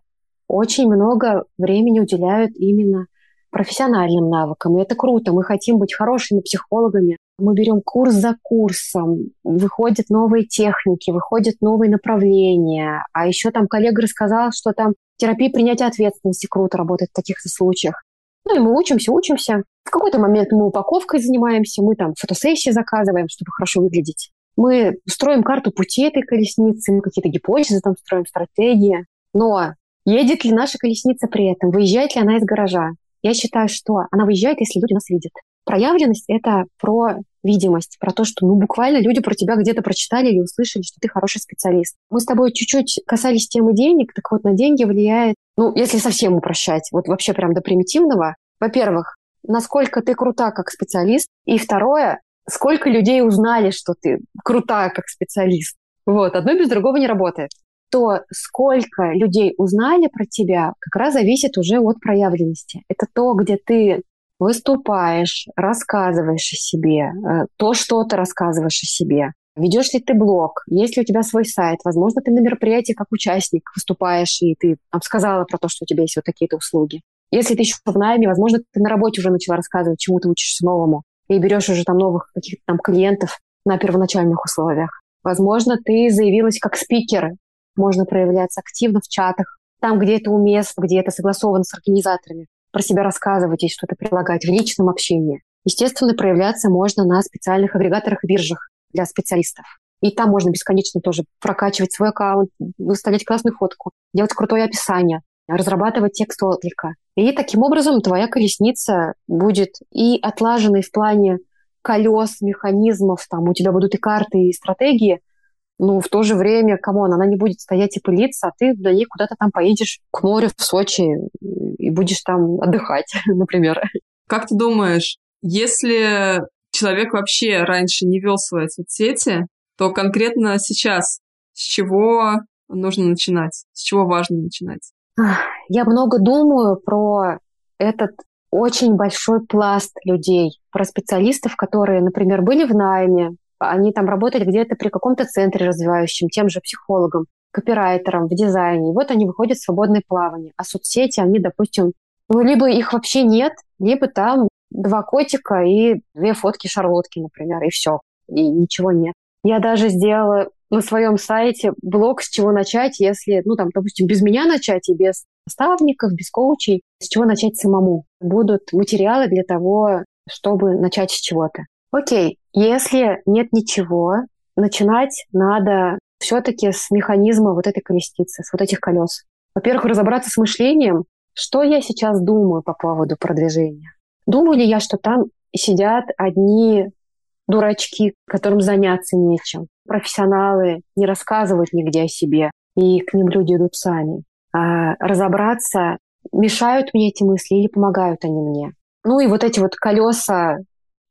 очень много времени уделяют именно профессиональным навыкам. И это круто. Мы хотим быть хорошими психологами. Мы берем курс за курсом, выходят новые техники, выходят новые направления. А еще там коллега рассказал, что там терапия принятия ответственности круто работает в таких случаях. Ну и мы учимся, учимся. В какой-то момент мы упаковкой занимаемся, мы там фотосессии заказываем, чтобы хорошо выглядеть. Мы строим карту пути этой колесницы, мы какие-то гипотезы там строим, стратегии. Но едет ли наша колесница при этом? Выезжает ли она из гаража? Я считаю, что она выезжает, если люди нас видят. Проявленность — это про видимость, про то, что ну, буквально люди про тебя где-то прочитали или услышали, что ты хороший специалист. Мы с тобой чуть-чуть касались темы денег, так вот на деньги влияет, ну, если совсем упрощать, вот вообще прям до примитивного. Во-первых, насколько ты крута как специалист, и второе, сколько людей узнали, что ты крута как специалист. Вот, одно без другого не работает. То, сколько людей узнали про тебя, как раз зависит уже от проявленности. Это то, где ты выступаешь, рассказываешь о себе, э, то, что ты рассказываешь о себе. Ведешь ли ты блог? Есть ли у тебя свой сайт? Возможно, ты на мероприятии как участник выступаешь, и ты сказала про то, что у тебя есть вот такие-то услуги. Если ты еще в найме, возможно, ты на работе уже начала рассказывать, чему ты учишься новому, и берешь уже там новых каких-то там клиентов на первоначальных условиях. Возможно, ты заявилась как спикер, можно проявляться активно в чатах, там, где это уместно, где это согласовано с организаторами, про себя рассказывать и что-то прилагать в личном общении. Естественно, проявляться можно на специальных агрегаторах биржах для специалистов. И там можно бесконечно тоже прокачивать свой аккаунт, выставлять классную фотку, делать крутое описание, разрабатывать текст отклика. И таким образом твоя колесница будет и отлаженной в плане колес, механизмов, там у тебя будут и карты, и стратегии, но в то же время, come on, она не будет стоять и пылиться, а ты до ней куда-то там поедешь к морю в Сочи и будешь там отдыхать, например. Как ты думаешь, если человек вообще раньше не вел свои соцсети, то конкретно сейчас с чего нужно начинать? С чего важно начинать? Я много думаю про этот очень большой пласт людей, про специалистов, которые, например, были в найме, они там работали где-то при каком-то центре развивающем, тем же психологом, копирайтером в дизайне. И вот они выходят в свободное плавание. А соцсети, они, допустим, ну, либо их вообще нет, либо там два котика и две фотки шарлотки, например, и все. И ничего нет. Я даже сделала на своем сайте блог, с чего начать, если, ну, там, допустим, без меня начать и без наставников, без коучей, с чего начать самому. Будут материалы для того, чтобы начать с чего-то. Окей, если нет ничего, начинать надо все-таки с механизма вот этой колесницы, с вот этих колес. Во-первых, разобраться с мышлением, что я сейчас думаю по поводу продвижения. Думаю ли я, что там сидят одни дурачки, которым заняться нечем. Профессионалы не рассказывают нигде о себе, и к ним люди идут сами. А разобраться, мешают мне эти мысли или помогают они мне. Ну и вот эти вот колеса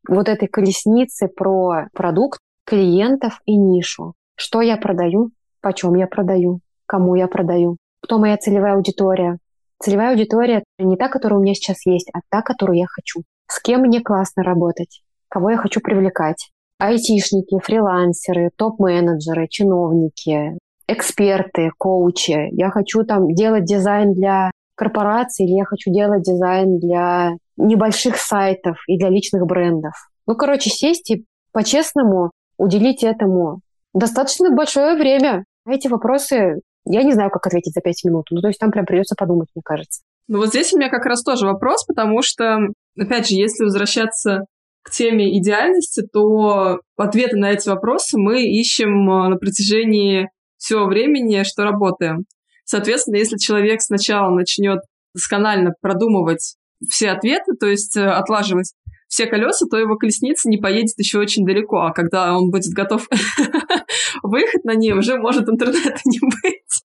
вот этой колесницы про продукт, клиентов и нишу. Что я продаю, почем я продаю, кому я продаю, кто моя целевая аудитория. Целевая аудитория не та, которая у меня сейчас есть, а та, которую я хочу. С кем мне классно работать, кого я хочу привлекать. Айтишники, фрилансеры, топ-менеджеры, чиновники, эксперты, коучи. Я хочу там делать дизайн для корпораций или я хочу делать дизайн для небольших сайтов и для личных брендов. Ну, короче, сесть и по-честному уделить этому достаточно большое время. Эти вопросы я не знаю, как ответить за пять минут. Ну, то есть там прям придется подумать, мне кажется. Ну, вот здесь у меня как раз тоже вопрос, потому что, опять же, если возвращаться к теме идеальности, то ответы на эти вопросы мы ищем э, на протяжении всего времени, что работаем. Соответственно, если человек сначала начнет досконально продумывать все ответы, то есть э, отлаживать все колеса, то его колесница не поедет еще очень далеко. А когда он будет готов выехать на ней, уже может интернета не быть.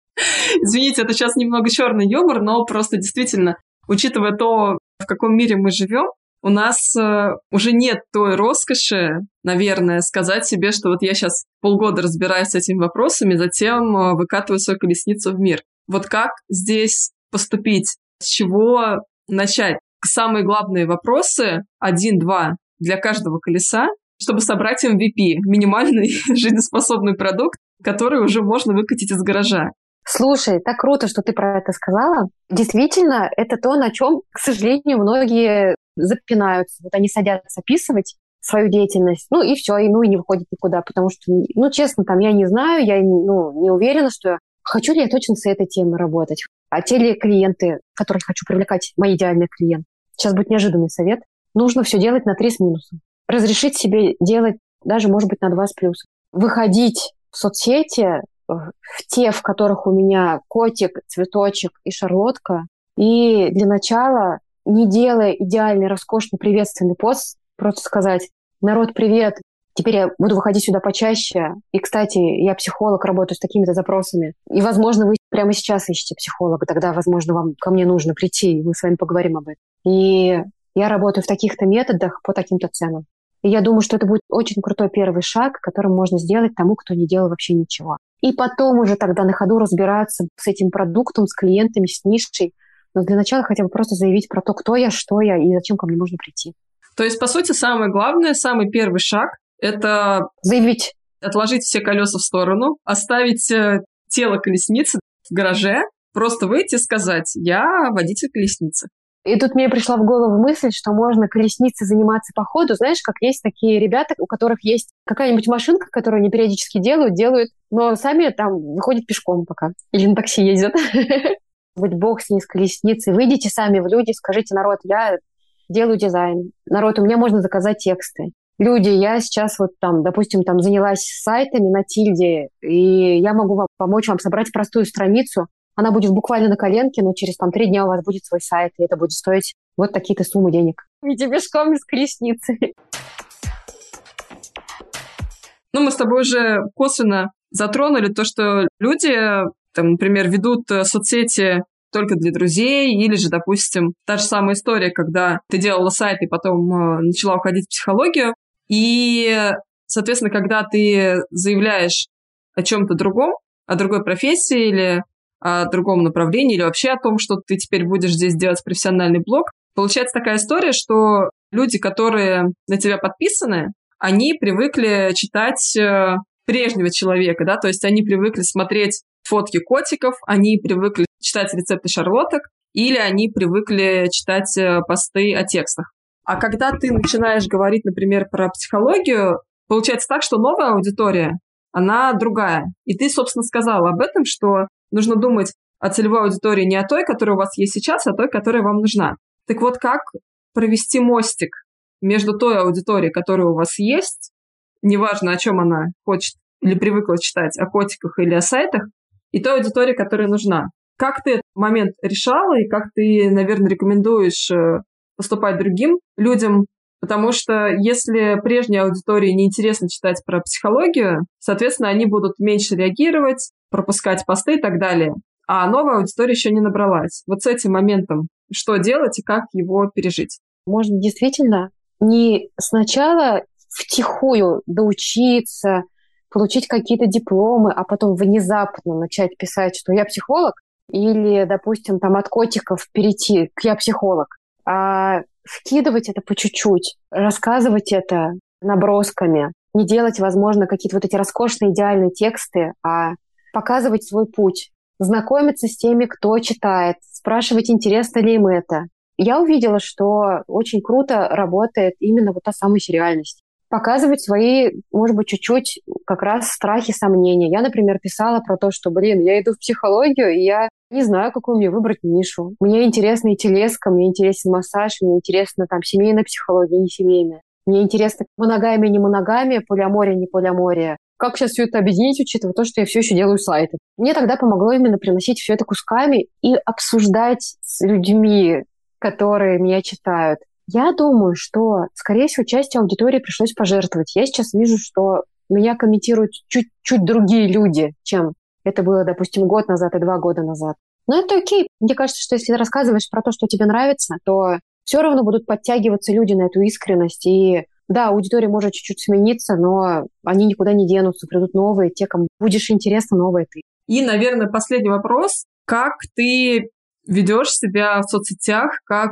Извините, это сейчас немного черный юмор, но просто действительно, учитывая то, в каком мире мы живем, у нас э, уже нет той роскоши, наверное, сказать себе, что вот я сейчас полгода разбираюсь с этими вопросами, затем э, выкатываю свою колесницу в мир. Вот как здесь поступить? С чего начать? Самые главные вопросы, один-два, для каждого колеса, чтобы собрать MVP, минимальный жизнеспособный продукт, который уже можно выкатить из гаража. Слушай, так круто, что ты про это сказала. Действительно, это то, на чем, к сожалению, многие запинаются. Вот они садятся описывать свою деятельность, ну и все, и ну и не выходит никуда, потому что, ну честно, там я не знаю, я ну, не уверена, что хочу ли я точно с этой темой работать. А те ли клиенты, которых хочу привлекать, мои идеальные клиенты. Сейчас будет неожиданный совет. Нужно все делать на три с минусом. Разрешить себе делать даже, может быть, на два с плюсом. Выходить в соцсети, в те, в которых у меня котик, цветочек и шарлотка. И для начала не делая идеальный, роскошный, приветственный пост, просто сказать «Народ, привет! Теперь я буду выходить сюда почаще. И, кстати, я психолог, работаю с такими-то запросами. И, возможно, вы прямо сейчас ищете психолога. Тогда, возможно, вам ко мне нужно прийти, и мы с вами поговорим об этом. И я работаю в таких-то методах по таким-то ценам. И я думаю, что это будет очень крутой первый шаг, который можно сделать тому, кто не делал вообще ничего. И потом уже тогда на ходу разбираться с этим продуктом, с клиентами, с нишей, но для начала хотя бы просто заявить про то, кто я, что я и зачем ко мне можно прийти. То есть, по сути, самое главное, самый первый шаг – это… Заявить. Отложить все колеса в сторону, оставить э, тело колесницы в гараже, просто выйти и сказать «я водитель колесницы». И тут мне пришла в голову мысль, что можно колесницей заниматься по ходу. Знаешь, как есть такие ребята, у которых есть какая-нибудь машинка, которую они периодически делают, делают, но сами там выходят пешком пока. Или на такси ездят. Будь бог с ней, с колесницей. Выйдите сами в люди, скажите, народ, я делаю дизайн. Народ, у меня можно заказать тексты. Люди, я сейчас вот там, допустим, там занялась сайтами на Тильде, и я могу вам помочь вам собрать простую страницу. Она будет буквально на коленке, но через там три дня у вас будет свой сайт, и это будет стоить вот такие-то суммы денег. Видите, пешком из колесницы. Ну, мы с тобой уже косвенно затронули то, что люди там, например, ведут э, соцсети только для друзей, или же, допустим, та же самая история, когда ты делала сайт и потом э, начала уходить в психологию, и, соответственно, когда ты заявляешь о чем-то другом, о другой профессии или о другом направлении, или вообще о том, что ты теперь будешь здесь делать профессиональный блог, получается такая история, что люди, которые на тебя подписаны, они привыкли читать э, прежнего человека, да, то есть они привыкли смотреть фотки котиков, они привыкли читать рецепты шарлоток, или они привыкли читать э, посты о текстах. А когда ты начинаешь говорить, например, про психологию, получается так, что новая аудитория, она другая. И ты, собственно, сказала об этом, что нужно думать о целевой аудитории не о той, которая у вас есть сейчас, а той, которая вам нужна. Так вот, как провести мостик между той аудиторией, которая у вас есть, неважно, о чем она хочет или привыкла читать, о котиках или о сайтах, и той аудитории, которая нужна. Как ты этот момент решала и как ты, наверное, рекомендуешь э, поступать другим людям? Потому что если прежней аудитории неинтересно читать про психологию, соответственно, они будут меньше реагировать, пропускать посты и так далее. А новая аудитория еще не набралась. Вот с этим моментом что делать и как его пережить? Можно действительно не сначала втихую доучиться, получить какие-то дипломы, а потом внезапно начать писать, что я психолог, или, допустим, там от котиков перейти к я психолог, а вкидывать это по чуть-чуть, рассказывать это набросками, не делать, возможно, какие-то вот эти роскошные идеальные тексты, а показывать свой путь, знакомиться с теми, кто читает, спрашивать, интересно ли им это. Я увидела, что очень круто работает именно вот та самая сериальность показывать свои, может быть, чуть-чуть как раз страхи, сомнения. Я, например, писала про то, что, блин, я иду в психологию, и я не знаю, какую мне выбрать нишу. Мне интересна и телеска, мне интересен массаж, мне интересна там семейная психология, не семейная. Мне интересно моногамия, не моногамия, полиамория, не полиамория, как сейчас все это объединить, учитывая то, что я все еще делаю сайты. Мне тогда помогло именно приносить все это кусками и обсуждать с людьми, которые меня читают. Я думаю, что, скорее всего, часть аудитории пришлось пожертвовать. Я сейчас вижу, что меня комментируют чуть-чуть другие люди, чем это было, допустим, год назад и два года назад. Но это окей. Мне кажется, что если ты рассказываешь про то, что тебе нравится, то все равно будут подтягиваться люди на эту искренность. И да, аудитория может чуть-чуть смениться, но они никуда не денутся, придут новые, те, кому будешь интересно, новые ты. И, наверное, последний вопрос. Как ты ведешь себя в соцсетях как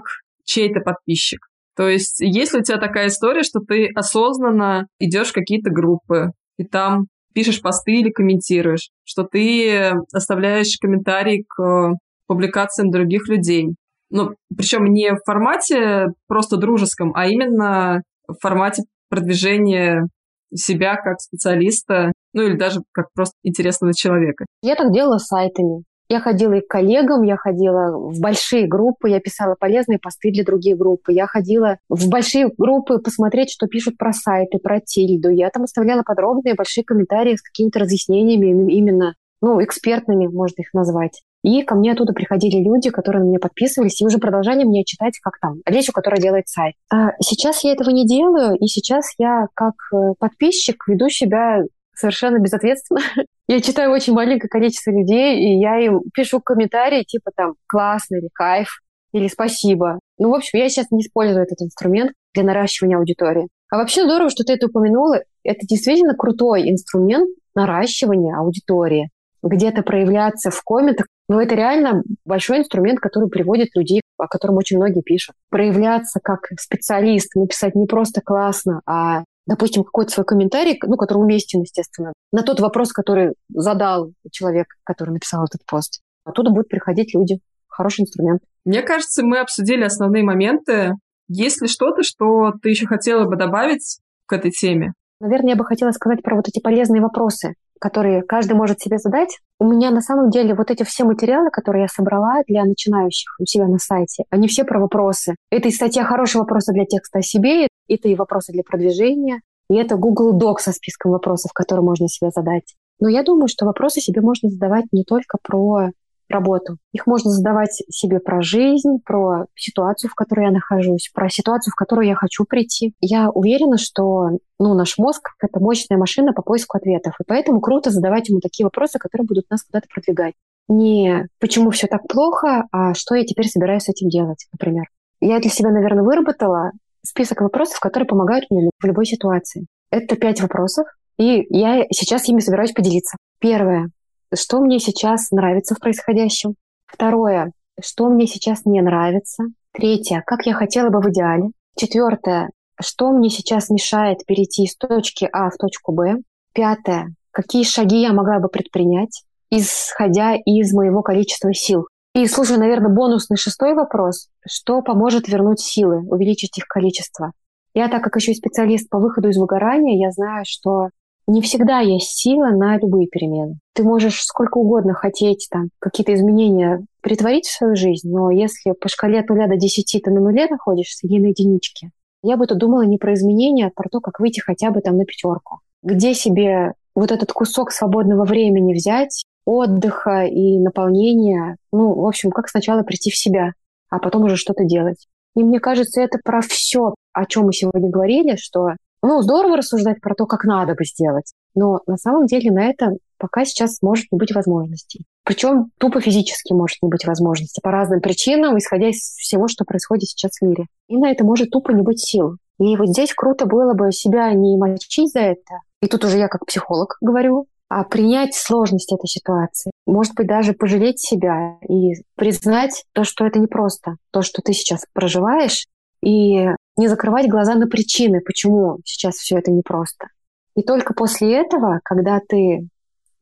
чей-то подписчик? То есть, есть ли у тебя такая история, что ты осознанно идешь в какие-то группы, и там пишешь посты или комментируешь, что ты оставляешь комментарии к публикациям других людей. Ну, причем не в формате просто дружеском, а именно в формате продвижения себя как специалиста, ну или даже как просто интересного человека. Я так делала с сайтами. Я ходила и к коллегам, я ходила в большие группы, я писала полезные посты для других групп. Я ходила в большие группы посмотреть, что пишут про сайты, про тильду. Я там оставляла подробные большие комментарии с какими-то разъяснениями именно, ну, экспертными, можно их назвать. И ко мне оттуда приходили люди, которые на меня подписывались, и уже продолжали мне читать, как там, речь, которая делает сайт. А сейчас я этого не делаю, и сейчас я как э, подписчик веду себя совершенно безответственно. Я читаю очень маленькое количество людей, и я им пишу комментарии типа там «классно» или «кайф» или «спасибо». Ну, в общем, я сейчас не использую этот инструмент для наращивания аудитории. А вообще здорово, что ты это упомянула. Это действительно крутой инструмент наращивания аудитории. Где-то проявляться в комментах. Но это реально большой инструмент, который приводит людей, о котором очень многие пишут. Проявляться как специалист, написать не просто классно, а допустим, какой-то свой комментарий, ну, который уместен, естественно, на тот вопрос, который задал человек, который написал этот пост. Оттуда будут приходить люди. Хороший инструмент. Мне кажется, мы обсудили основные моменты. Есть ли что-то, что ты еще хотела бы добавить к этой теме? Наверное, я бы хотела сказать про вот эти полезные вопросы, которые каждый может себе задать. У меня на самом деле вот эти все материалы, которые я собрала для начинающих у себя на сайте, они все про вопросы. Это и статья «Хорошие вопросы для текста о себе», это и вопросы для продвижения, и это Google Doc со списком вопросов, которые можно себе задать. Но я думаю, что вопросы себе можно задавать не только про работу. Их можно задавать себе про жизнь, про ситуацию, в которой я нахожусь, про ситуацию, в которую я хочу прийти. Я уверена, что ну, наш мозг — это мощная машина по поиску ответов. И поэтому круто задавать ему такие вопросы, которые будут нас куда-то продвигать. Не почему все так плохо, а что я теперь собираюсь с этим делать, например. Я для себя, наверное, выработала список вопросов, которые помогают мне в любой ситуации. Это пять вопросов, и я сейчас ими собираюсь поделиться. Первое. Что мне сейчас нравится в происходящем? Второе. Что мне сейчас не нравится? Третье. Как я хотела бы в идеале? Четвертое. Что мне сейчас мешает перейти из точки А в точку Б? Пятое. Какие шаги я могла бы предпринять, исходя из моего количества сил? И, слушай, наверное, бонусный шестой вопрос. Что поможет вернуть силы, увеличить их количество? Я, так как еще и специалист по выходу из выгорания, я знаю, что не всегда есть сила на любые перемены. Ты можешь сколько угодно хотеть там какие-то изменения притворить в свою жизнь, но если по шкале от нуля до десяти ты на нуле находишься или на единичке, я бы тут думала не про изменения, а про то, как выйти хотя бы там на пятерку. Где себе вот этот кусок свободного времени взять, отдыха и наполнения. Ну, в общем, как сначала прийти в себя, а потом уже что-то делать. И мне кажется, это про все, о чем мы сегодня говорили, что ну, здорово рассуждать про то, как надо бы сделать, но на самом деле на это пока сейчас может не быть возможностей. Причем тупо физически может не быть возможности по разным причинам, исходя из всего, что происходит сейчас в мире. И на это может тупо не быть сил. И вот здесь круто было бы себя не мочить за это. И тут уже я как психолог говорю, а принять сложность этой ситуации. Может быть, даже пожалеть себя и признать то, что это непросто, то, что ты сейчас проживаешь, и не закрывать глаза на причины, почему сейчас все это непросто. И только после этого, когда ты,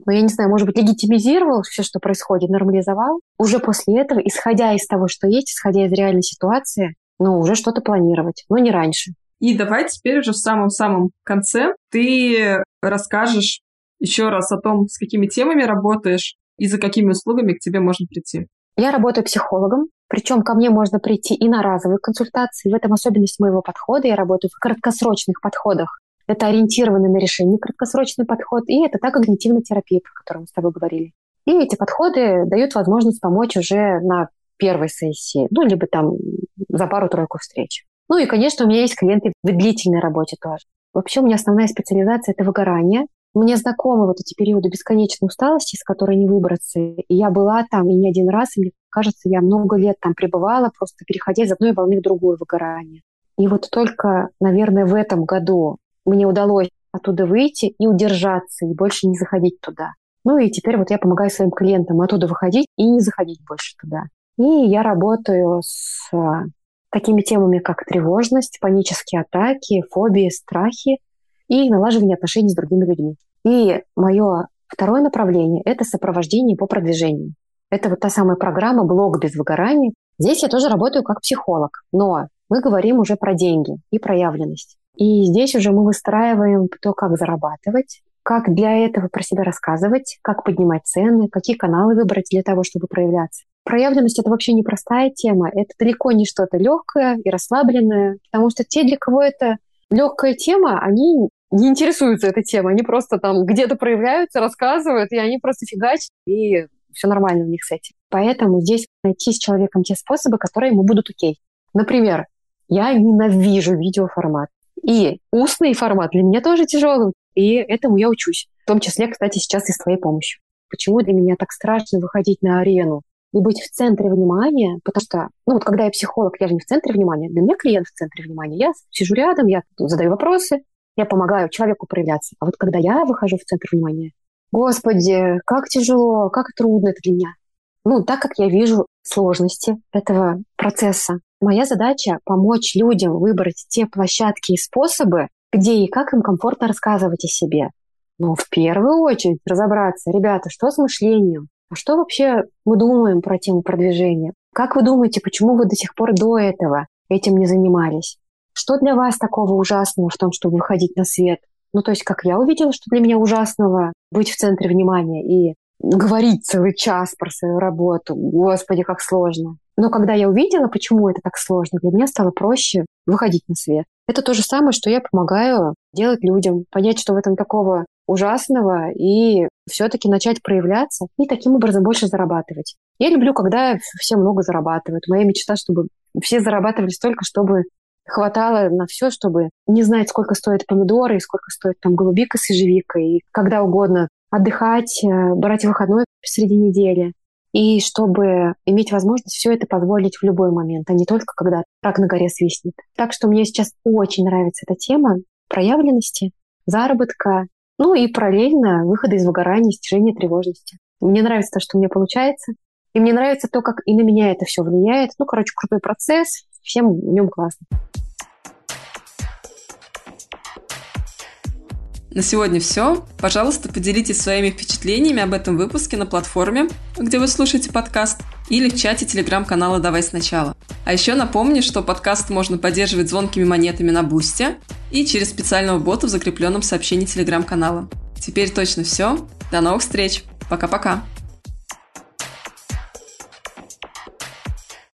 ну, я не знаю, может быть, легитимизировал все, что происходит, нормализовал, уже после этого, исходя из того, что есть, исходя из реальной ситуации, ну, уже что-то планировать, но не раньше. И давай теперь уже в самом-самом конце ты расскажешь еще раз о том, с какими темами работаешь и за какими услугами к тебе можно прийти. Я работаю психологом, причем ко мне можно прийти и на разовые консультации. В этом особенность моего подхода. Я работаю в краткосрочных подходах. это ориентированный на решение краткосрочный подход, и это та когнитивная терапия, про которую мы с тобой говорили. И эти подходы дают возможность помочь уже на первой сессии, ну, либо там за пару-тройку встреч. Ну и, конечно, у меня есть клиенты в длительной работе тоже. Вообще у меня основная специализация – это выгорание. Мне знакомы вот эти периоды бесконечной усталости, с которой не выбраться. И я была там и не один раз, и мне кажется, я много лет там пребывала, просто переходя из одной волны в другую выгорание. И вот только, наверное, в этом году мне удалось оттуда выйти и удержаться, и больше не заходить туда. Ну и теперь вот я помогаю своим клиентам оттуда выходить и не заходить больше туда. И я работаю с а, такими темами, как тревожность, панические атаки, фобии, страхи и налаживание отношений с другими людьми. И мое второе направление – это сопровождение по продвижению. Это вот та самая программа «Блог без выгорания». Здесь я тоже работаю как психолог, но мы говорим уже про деньги и проявленность. И здесь уже мы выстраиваем то, как зарабатывать, как для этого про себя рассказывать, как поднимать цены, какие каналы выбрать для того, чтобы проявляться. Проявленность — это вообще непростая тема, это далеко не что-то легкое и расслабленное, потому что те, для кого это легкая тема, они не интересуются этой темой, они просто там где-то проявляются, рассказывают, и они просто фигачат, и все нормально у них с этим. Поэтому здесь найти с человеком те способы, которые ему будут окей. Например, я ненавижу видеоформат. И устный формат для меня тоже тяжелый, и этому я учусь. В том числе, кстати, сейчас и с твоей помощью. Почему для меня так страшно выходить на арену и быть в центре внимания? Потому что, ну вот когда я психолог, я же не в центре внимания, для меня клиент в центре внимания. Я сижу рядом, я задаю вопросы, я помогаю человеку проявляться. А вот когда я выхожу в центр внимания, господи, как тяжело, как трудно это для меня. Ну, так как я вижу сложности этого процесса, моя задача помочь людям выбрать те площадки и способы, где и как им комфортно рассказывать о себе. Но в первую очередь разобраться, ребята, что с мышлением? А что вообще мы думаем про тему продвижения? Как вы думаете, почему вы до сих пор до этого этим не занимались? Что для вас такого ужасного в том, чтобы выходить на свет? Ну, то есть, как я увидела, что для меня ужасного быть в центре внимания и говорить целый час про свою работу. Господи, как сложно. Но когда я увидела, почему это так сложно, для меня стало проще выходить на свет. Это то же самое, что я помогаю делать людям, понять, что в этом такого ужасного, и все-таки начать проявляться и таким образом больше зарабатывать. Я люблю, когда все много зарабатывают. Моя мечта, чтобы все зарабатывали столько, чтобы хватало на все, чтобы не знать, сколько стоят помидоры и сколько стоит там голубика с ежевикой, и когда угодно отдыхать, э, брать выходной среди недели, и чтобы иметь возможность все это позволить в любой момент, а не только когда рак на горе свистнет. Так что мне сейчас очень нравится эта тема проявленности, заработка, ну и параллельно выхода из выгорания, снижения тревожности. Мне нравится то, что у меня получается, и мне нравится то, как и на меня это все влияет. Ну, короче, крутой процесс, всем в нем классно. На сегодня все. Пожалуйста, поделитесь своими впечатлениями об этом выпуске на платформе, где вы слушаете подкаст, или в чате телеграм-канала «Давай сначала». А еще напомню, что подкаст можно поддерживать звонкими монетами на Бусте и через специального бота в закрепленном сообщении телеграм-канала. Теперь точно все. До новых встреч. Пока-пока.